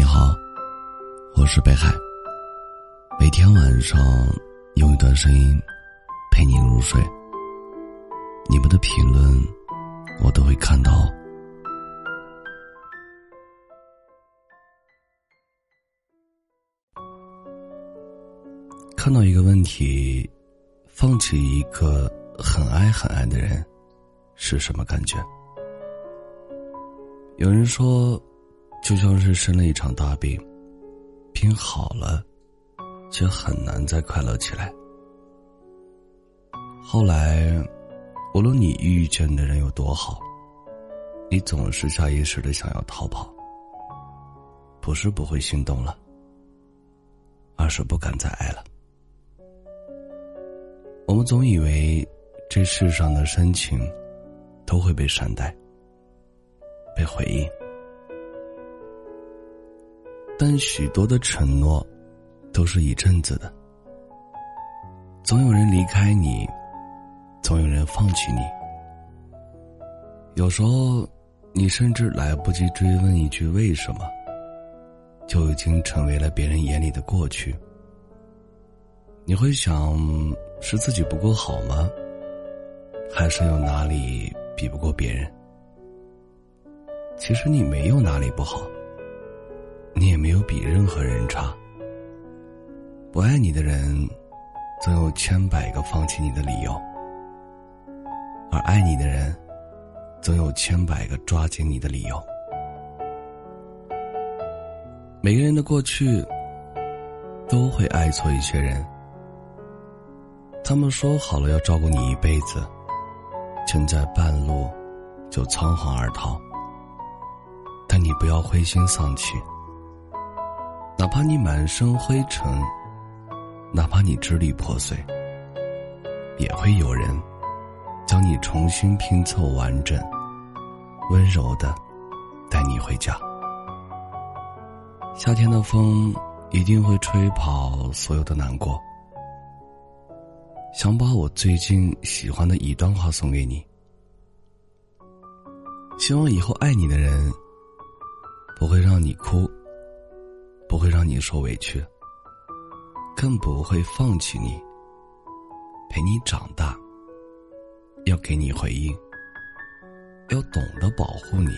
你好，我是北海。每天晚上用一段声音陪你入睡。你们的评论我都会看到。看到一个问题：放弃一个很爱很爱的人是什么感觉？有人说。就像是生了一场大病，病好了，却很难再快乐起来。后来，无论你遇见的人有多好，你总是下意识的想要逃跑。不是不会心动了，而是不敢再爱了。我们总以为这世上的深情都会被善待，被回应。但许多的承诺，都是一阵子的。总有人离开你，总有人放弃你。有时候，你甚至来不及追问一句为什么，就已经成为了别人眼里的过去。你会想，是自己不够好吗？还是有哪里比不过别人？其实你没有哪里不好。你也没有比任何人差。不爱你的人，总有千百个放弃你的理由；而爱你的人，总有千百个抓紧你的理由。每个人的过去，都会爱错一些人。他们说好了要照顾你一辈子，却在半路就仓皇而逃。但你不要灰心丧气。哪怕你满身灰尘，哪怕你支离破碎，也会有人将你重新拼凑完整，温柔的带你回家。夏天的风一定会吹跑所有的难过。想把我最近喜欢的一段话送给你，希望以后爱你的人不会让你哭。不会让你受委屈，更不会放弃你。陪你长大，要给你回应，要懂得保护你，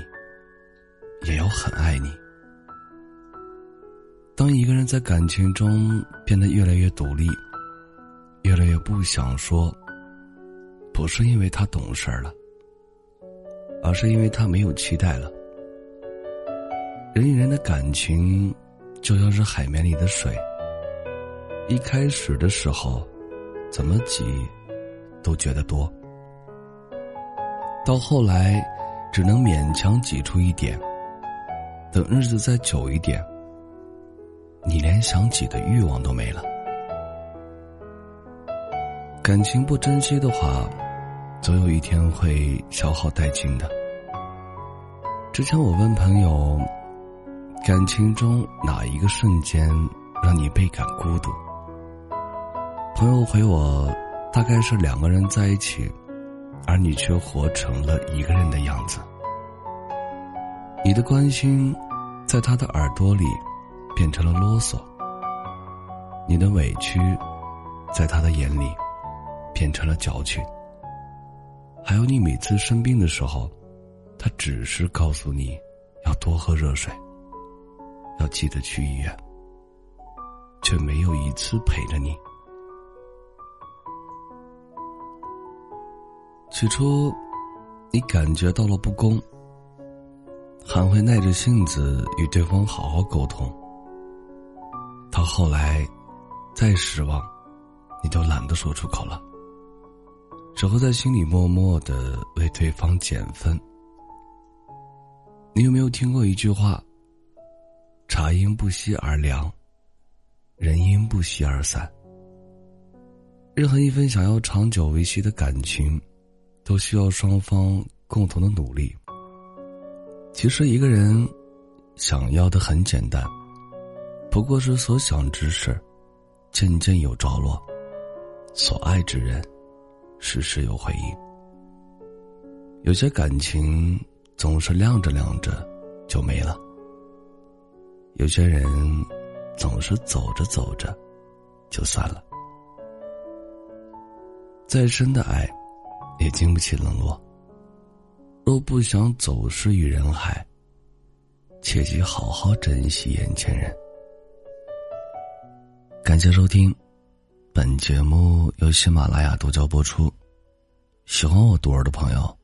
也要很爱你。当一个人在感情中变得越来越独立，越来越不想说，不是因为他懂事了，而是因为他没有期待了。人与人的感情。就像是海绵里的水，一开始的时候，怎么挤都觉得多，到后来只能勉强挤出一点。等日子再久一点，你连想挤的欲望都没了。感情不珍惜的话，总有一天会消耗殆尽的。之前我问朋友。感情中哪一个瞬间让你倍感孤独？朋友回我，大概是两个人在一起，而你却活成了一个人的样子。你的关心，在他的耳朵里变成了啰嗦；你的委屈，在他的眼里变成了矫情。还有你每次生病的时候，他只是告诉你要多喝热水。要记得去医院，却没有一次陪着你。起初，你感觉到了不公，还会耐着性子与对方好好沟通。到后来，再失望，你都懒得说出口了，只会在心里默默的为对方减分。你有没有听过一句话？茶因不息而凉，人因不息而散。任何一份想要长久维系的感情，都需要双方共同的努力。其实一个人想要的很简单，不过是所想之事渐渐有着落，所爱之人时时有回应。有些感情总是晾着晾着就没了。有些人总是走着走着就散了。再深的爱，也经不起冷落。若不想走失于人海，切记好好珍惜眼前人。感谢收听，本节目由喜马拉雅独家播出。喜欢我独儿的朋友，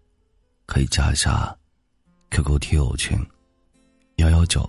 可以加一下 QQ 听友群：幺幺九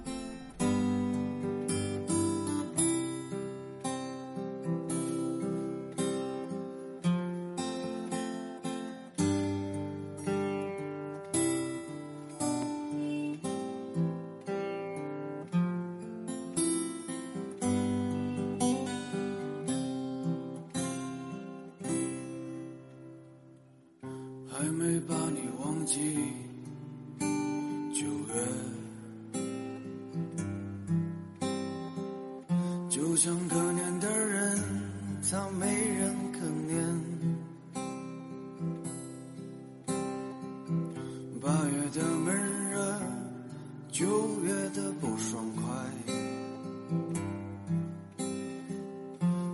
还没把你忘记，九月。就像可怜的人，他没人可怜。八月的闷热，九月的不爽快，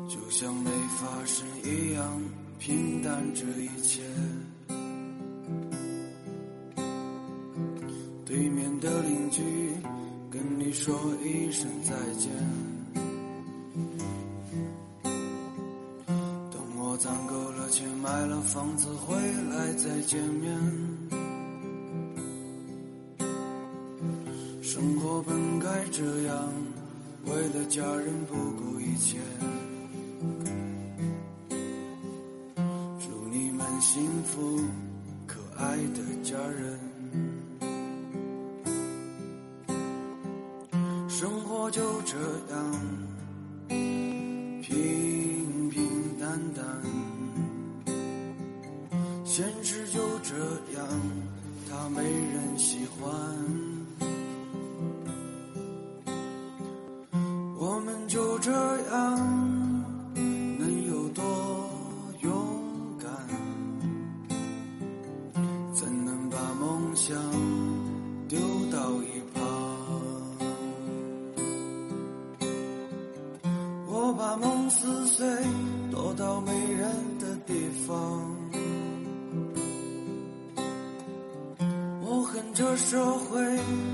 就像没发生一样平淡这一切。说一声再见。等我攒够了钱买了房子回来再见面，生活本该这样，为了家人不顾一切。生活就这样，平平淡淡。现实就这样，他没人喜欢。这社会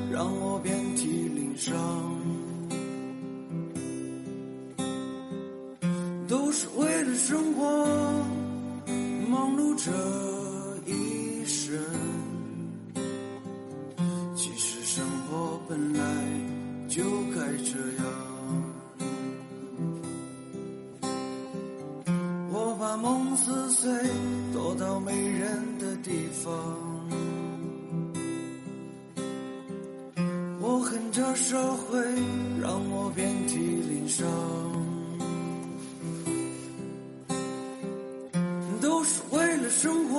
让我遍体鳞伤，都是为了生活忙碌这一生。其实生活本来就该这样。我把梦撕碎，躲到没人的地方。生活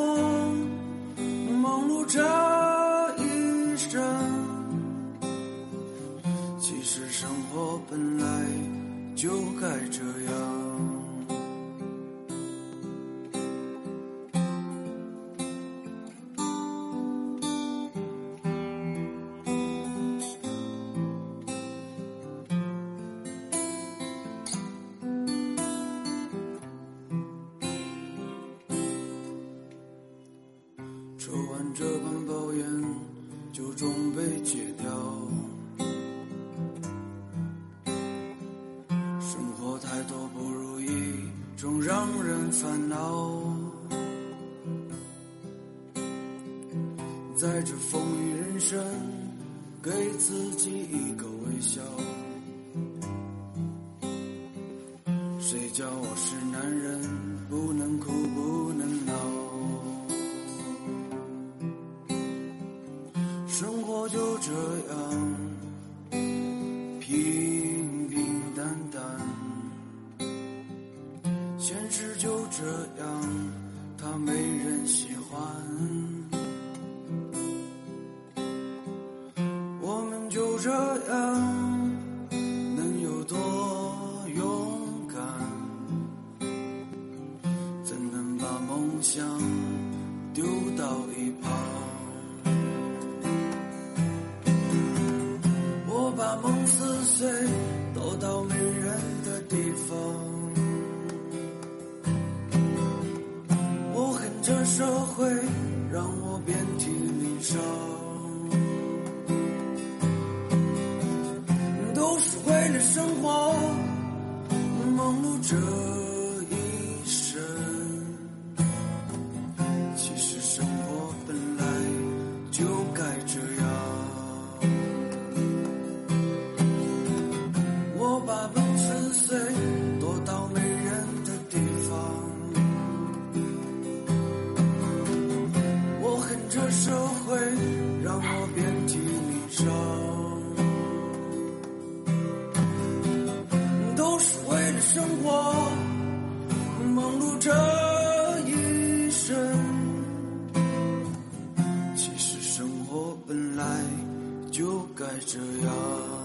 忙碌着一生。其实生活本来就该这样。人烦恼。在这风雨人生，给自己一个微笑。谁叫我是男人，不能哭不能闹。生活就这样，平平这样，他没人喜欢。我们就这样，能有多勇敢？怎能把梦想？体面上都是为了生活忙碌着。爱这样。